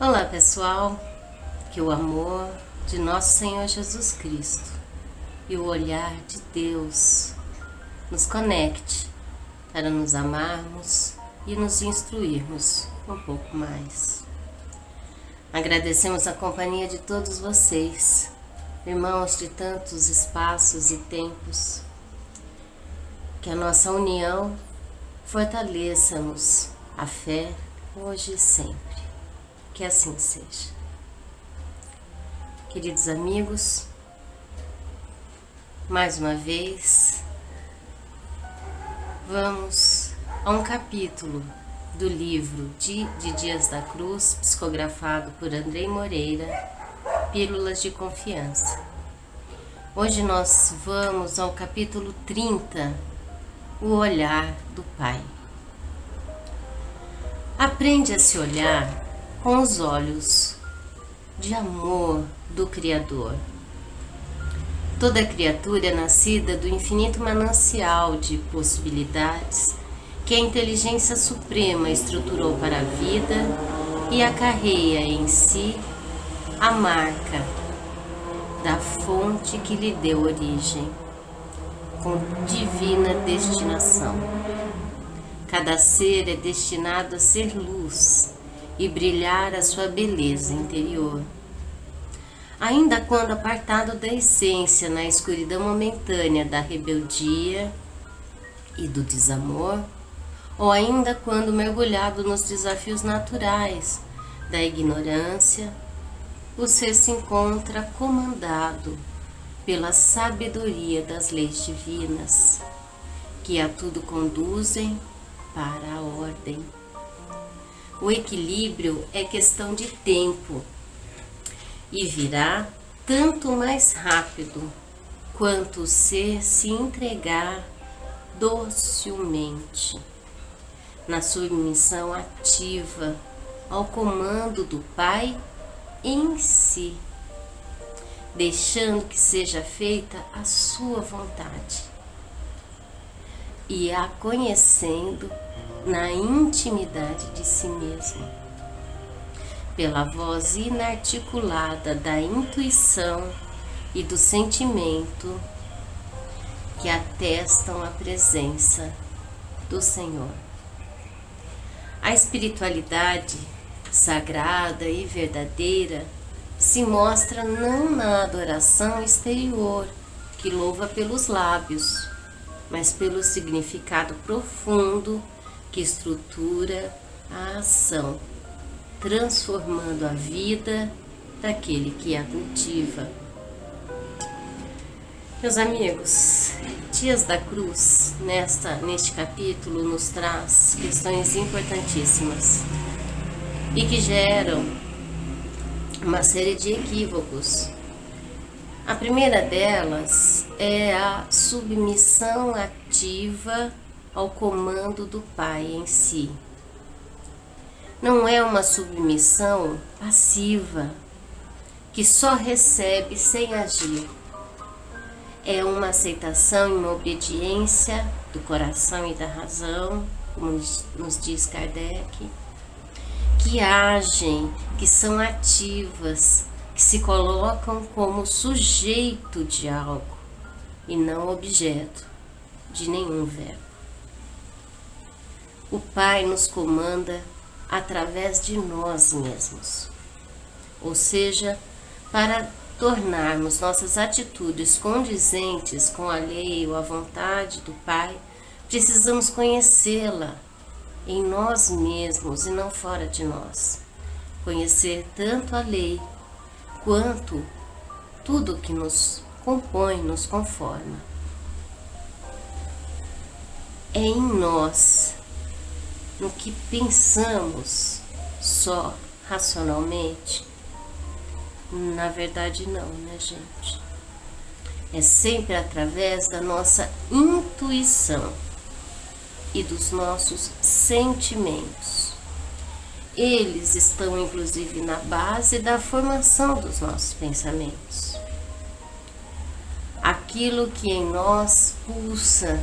Olá pessoal, que o amor de nosso Senhor Jesus Cristo e o olhar de Deus nos conecte para nos amarmos e nos instruirmos um pouco mais. Agradecemos a companhia de todos vocês, irmãos de tantos espaços e tempos. Que a nossa união fortaleça-nos a fé hoje e sempre. Que assim seja. Queridos amigos, mais uma vez, vamos a um capítulo do livro de, de Dias da Cruz, psicografado por Andrei Moreira, Pílulas de Confiança. Hoje nós vamos ao capítulo 30, O Olhar do Pai. Aprende a se olhar com os olhos de amor do Criador. Toda criatura é nascida do infinito manancial de possibilidades que a inteligência suprema estruturou para a vida e acarreia em si a marca da fonte que lhe deu origem, com divina destinação. Cada ser é destinado a ser luz e brilhar a sua beleza interior. Ainda quando apartado da essência na escuridão momentânea da rebeldia e do desamor, ou ainda quando mergulhado nos desafios naturais da ignorância, o ser se encontra comandado pela sabedoria das leis divinas, que a tudo conduzem para a ordem. O equilíbrio é questão de tempo e virá tanto mais rápido quanto o ser se entregar docilmente na submissão ativa ao comando do Pai em si, deixando que seja feita a sua vontade e a conhecendo na intimidade de si mesmo, pela voz inarticulada da intuição e do sentimento que atestam a presença do Senhor. A espiritualidade sagrada e verdadeira se mostra não na adoração exterior, que louva pelos lábios, mas pelo significado profundo que estrutura a ação, transformando a vida daquele que a cultiva. Meus amigos, Dias da Cruz, nesta, neste capítulo, nos traz questões importantíssimas e que geram uma série de equívocos. A primeira delas é a submissão ativa ao comando do Pai em si. Não é uma submissão passiva, que só recebe sem agir. É uma aceitação e uma obediência do coração e da razão, como nos diz Kardec, que agem, que são ativas, que se colocam como sujeito de algo e não objeto de nenhum verbo. O Pai nos comanda através de nós mesmos. Ou seja, para tornarmos nossas atitudes condizentes com a lei ou a vontade do Pai, precisamos conhecê-la em nós mesmos e não fora de nós. Conhecer tanto a lei quanto tudo que nos compõe, nos conforma. É em nós no que pensamos só racionalmente? Na verdade, não, né, gente? É sempre através da nossa intuição e dos nossos sentimentos. Eles estão, inclusive, na base da formação dos nossos pensamentos. Aquilo que em nós pulsa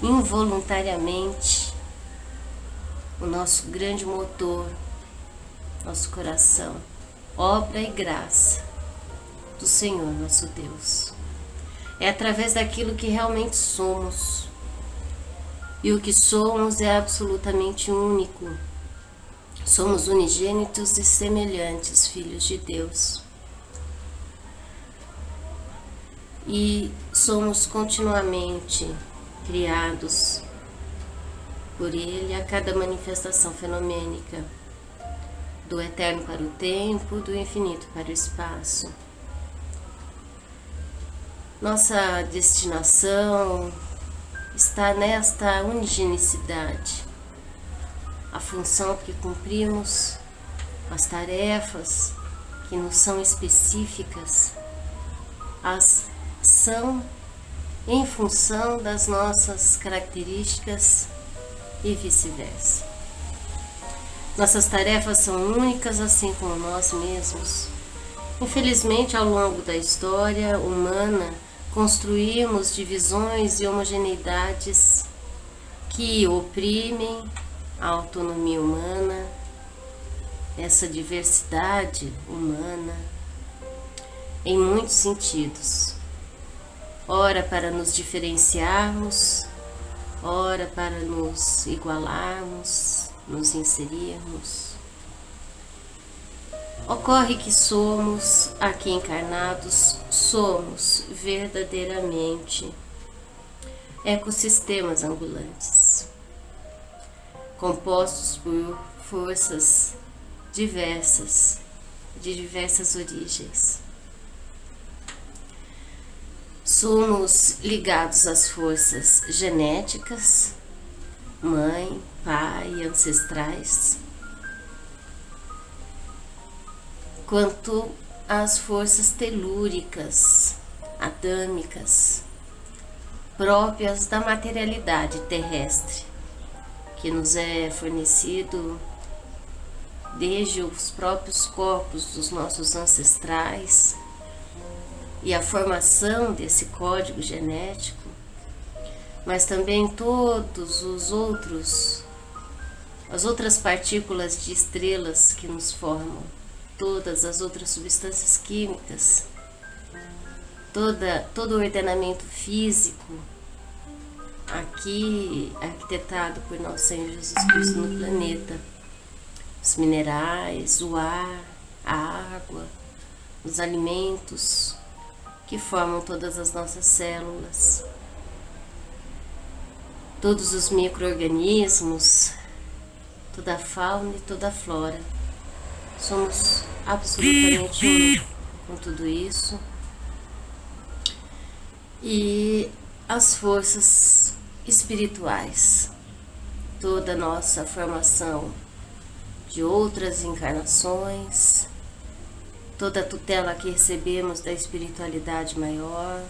involuntariamente o nosso grande motor nosso coração, obra e graça do Senhor nosso Deus. É através daquilo que realmente somos. E o que somos é absolutamente único. Somos unigênitos e semelhantes, filhos de Deus. E somos continuamente criados por Ele a cada manifestação fenomênica, do eterno para o tempo, do infinito para o espaço. Nossa destinação está nesta unigenicidade. A função que cumprimos, as tarefas que nos são específicas, as são em função das nossas características e vice-versa. Nossas tarefas são únicas, assim como nós mesmos. Infelizmente, ao longo da história humana, construímos divisões e homogeneidades que oprimem a autonomia humana, essa diversidade humana, em muitos sentidos. Ora para nos diferenciarmos, ora para nos igualarmos, nos inserirmos Ocorre que somos, aqui encarnados, somos verdadeiramente ecossistemas ambulantes, compostos por forças diversas, de diversas origens. Somos ligados às forças genéticas, mãe, pai, ancestrais quanto às forças telúricas, adâmicas, próprias da materialidade terrestre, que nos é fornecido desde os próprios corpos dos nossos ancestrais e a formação desse código genético, mas também todos os outros as outras partículas de estrelas que nos formam todas as outras substâncias químicas, toda, todo o ordenamento físico aqui arquitetado por nosso Senhor Jesus Cristo no planeta. Os minerais, o ar, a água, os alimentos que formam todas as nossas células, todos os micro-organismos, toda a fauna e toda a flora. Somos absolutamente um com tudo isso. E as forças espirituais, toda a nossa formação de outras encarnações, toda a tutela que recebemos da espiritualidade maior,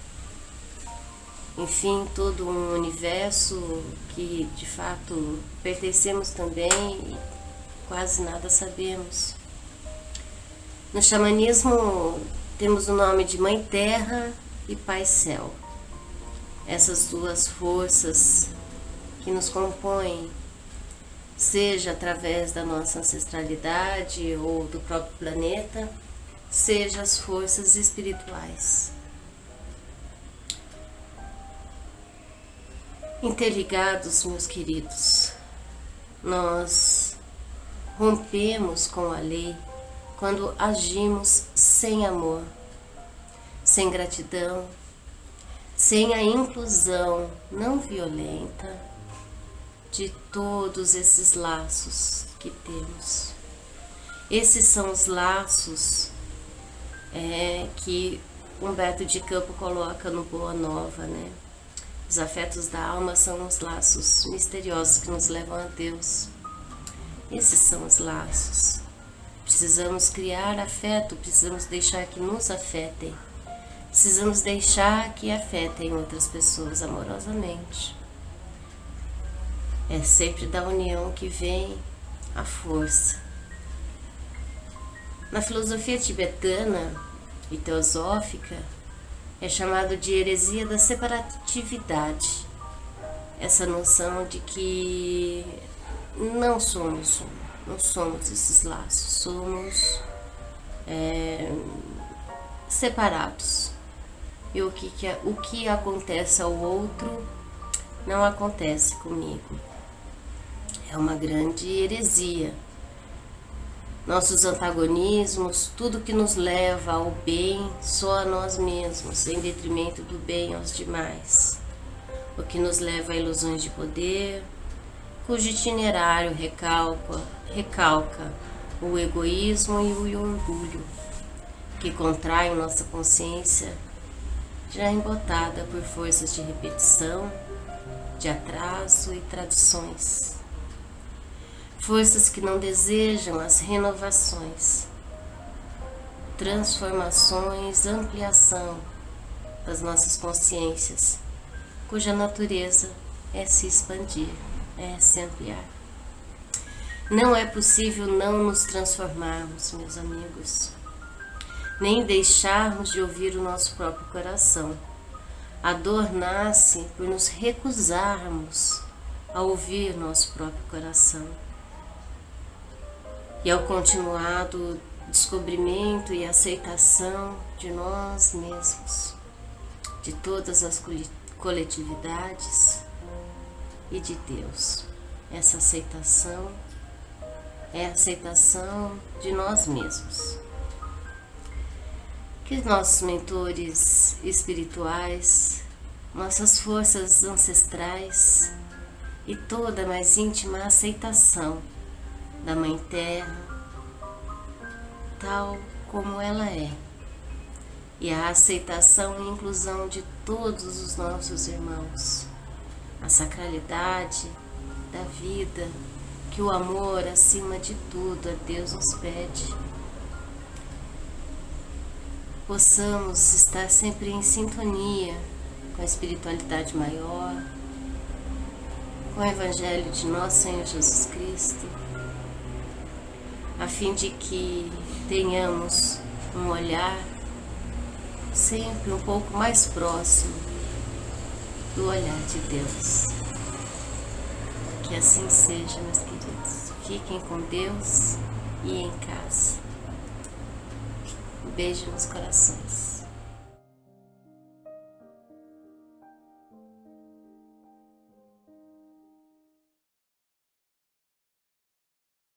enfim, todo um universo que de fato pertencemos também e quase nada sabemos. No xamanismo temos o nome de Mãe Terra e Pai Céu. Essas duas forças que nos compõem, seja através da nossa ancestralidade ou do próprio planeta, seja as forças espirituais. Interligados, meus queridos, nós rompemos com a lei quando agimos sem amor, sem gratidão, sem a inclusão não violenta de todos esses laços que temos. Esses são os laços é, que Humberto de Campo coloca no Boa Nova, né? Os afetos da alma são os laços misteriosos que nos levam a Deus. Esses são os laços Precisamos criar afeto, precisamos deixar que nos afetem. Precisamos deixar que afetem outras pessoas amorosamente. É sempre da união que vem a força. Na filosofia tibetana e teosófica, é chamado de heresia da separatividade. Essa noção de que não somos um não somos esses laços, somos é, separados. E o que, que, é, o que acontece ao outro não acontece comigo. É uma grande heresia. Nossos antagonismos, tudo que nos leva ao bem só a nós mesmos, em detrimento do bem aos demais. O que nos leva a ilusões de poder, cujo itinerário recalca, recalca o egoísmo e o orgulho, que contraem nossa consciência, já embotada por forças de repetição, de atraso e tradições. Forças que não desejam as renovações, transformações, ampliação das nossas consciências, cuja natureza é se expandir, é se ampliar. Não é possível não nos transformarmos, meus amigos, nem deixarmos de ouvir o nosso próprio coração. A dor nasce por nos recusarmos a ouvir nosso próprio coração. E ao continuado descobrimento e aceitação de nós mesmos, de todas as coletividades e de Deus. Essa aceitação é a aceitação de nós mesmos. Que nossos mentores espirituais, nossas forças ancestrais e toda mais íntima aceitação da Mãe Terra, tal como ela é, e a aceitação e inclusão de todos os nossos irmãos, a sacralidade da vida que o amor, acima de tudo, a Deus nos pede. Possamos estar sempre em sintonia com a espiritualidade maior, com o Evangelho de nosso Senhor Jesus Cristo, a fim de que tenhamos um olhar sempre um pouco mais próximo do olhar de Deus. Que assim seja, meus queridos. Fiquem com Deus e em casa. Um beijo nos corações.